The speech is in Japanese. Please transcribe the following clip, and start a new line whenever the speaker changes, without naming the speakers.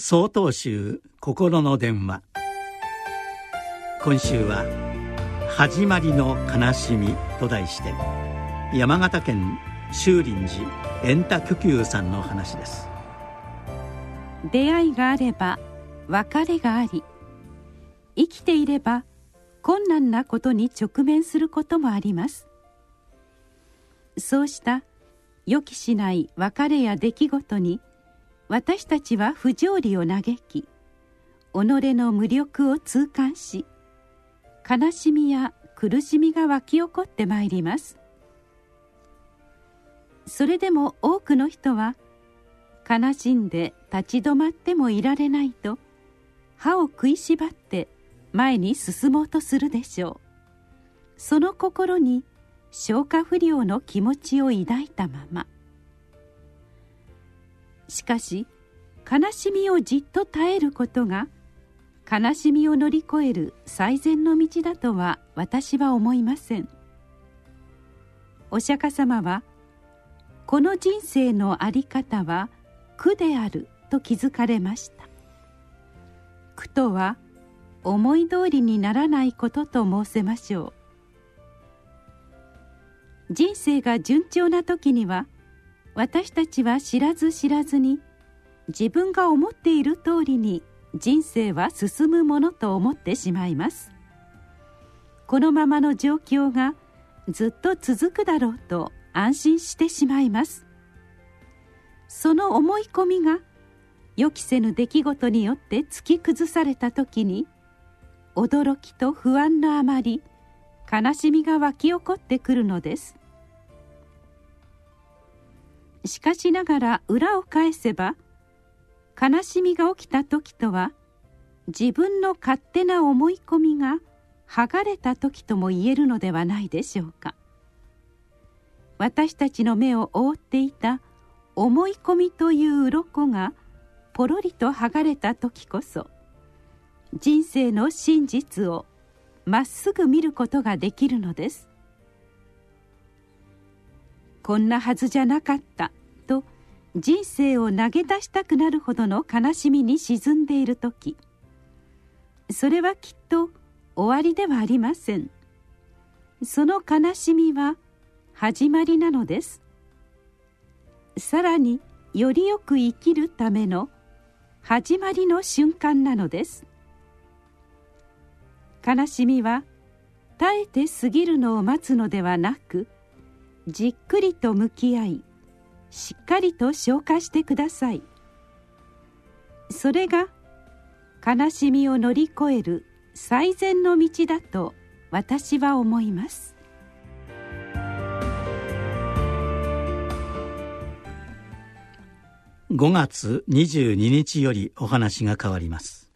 総統集心の電話。今週は「始まりの悲しみ」と題して山形県修林寺円太久久さんの話です。
出会いがあれば別れがあり生きていれば困難なことに直面することもあります。そうした予期しない別れや出来事に私たちは不条理を嘆き己の無力を痛感し悲しみや苦しみが湧き起こってまいります。それでも多くの人は悲しんで立ち止まってもいられないと歯を食いしばって前に進もうとするでしょう。その心に消化不良の気持ちを抱いたまま。しかし悲しみをじっと耐えることが悲しみを乗り越える最善の道だとは私は思いません。お釈迦様はこの人生の在り方は苦であると気づかれました。苦とは思い通りにならないことと申せましょう。人生が順調な時には私たちは知らず知らずに自分が思っている通りに人生は進むものと思ってしまいます。このままの状況がずっと続くだろうと安心してしまいます。その思い込みが予期せぬ出来事によって突き崩された時に驚きと不安のあまり悲しみが湧き起こってくるのです。しかしながら裏を返せば悲しみが起きた時とは自分の勝手な思い込みが剥がれた時とも言えるのではないでしょうか。私たちの目を覆っていた思い込みという鱗がポロリと剥がれた時こそ人生の真実をまっすぐ見ることができるのです。こんなはずじゃなかった。人生を投げ出したくなるほどの悲しみに沈んでいる時。それはきっと終わりではありません。その悲しみは始まりなのです。さらによりよく生きるための始まりの瞬間なのです。悲しみは耐えて過ぎるのを待つのではなくじっくりと向き合いしっかりと消化してください。それが悲しみを乗り越える最善の道だと私は思います。
5月22日よりお話が変わります。